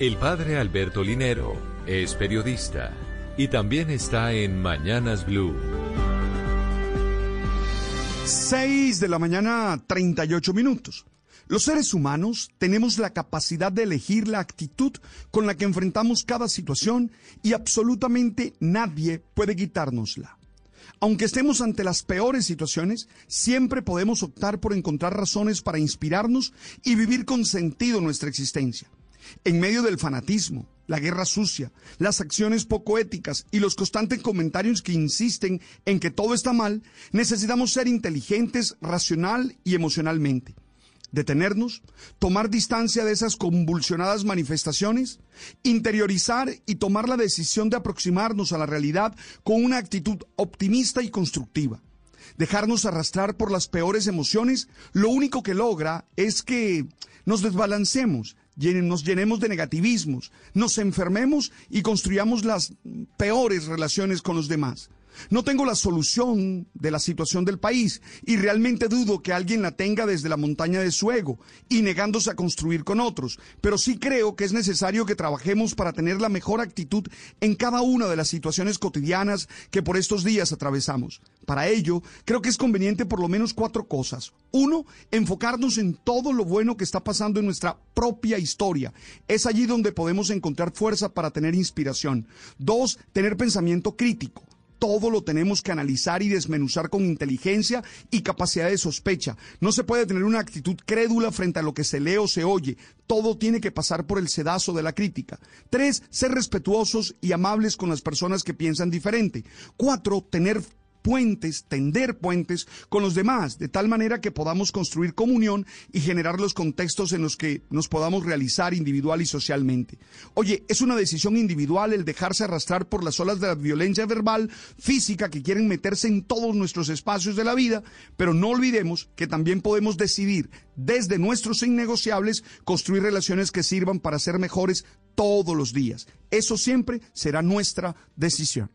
El padre Alberto Linero es periodista y también está en Mañanas Blue. 6 de la mañana, 38 minutos. Los seres humanos tenemos la capacidad de elegir la actitud con la que enfrentamos cada situación y absolutamente nadie puede quitárnosla. Aunque estemos ante las peores situaciones, siempre podemos optar por encontrar razones para inspirarnos y vivir con sentido nuestra existencia. En medio del fanatismo, la guerra sucia, las acciones poco éticas y los constantes comentarios que insisten en que todo está mal, necesitamos ser inteligentes, racional y emocionalmente detenernos, tomar distancia de esas convulsionadas manifestaciones, interiorizar y tomar la decisión de aproximarnos a la realidad con una actitud optimista y constructiva. Dejarnos arrastrar por las peores emociones, lo único que logra es que nos desbalancemos, nos llenemos de negativismos, nos enfermemos y construyamos las peores relaciones con los demás. No tengo la solución de la situación del país y realmente dudo que alguien la tenga desde la montaña de su ego y negándose a construir con otros, pero sí creo que es necesario que trabajemos para tener la mejor actitud en cada una de las situaciones cotidianas que por estos días atravesamos. Para ello, creo que es conveniente por lo menos cuatro cosas. Uno, enfocarnos en todo lo bueno que está pasando en nuestra propia historia. Es allí donde podemos encontrar fuerza para tener inspiración. Dos, tener pensamiento crítico todo lo tenemos que analizar y desmenuzar con inteligencia y capacidad de sospecha. No se puede tener una actitud crédula frente a lo que se lee o se oye. Todo tiene que pasar por el sedazo de la crítica. Tres, ser respetuosos y amables con las personas que piensan diferente. Cuatro, tener puentes, tender puentes con los demás, de tal manera que podamos construir comunión y generar los contextos en los que nos podamos realizar individual y socialmente. Oye, es una decisión individual el dejarse arrastrar por las olas de la violencia verbal, física, que quieren meterse en todos nuestros espacios de la vida, pero no olvidemos que también podemos decidir desde nuestros innegociables construir relaciones que sirvan para ser mejores todos los días. Eso siempre será nuestra decisión.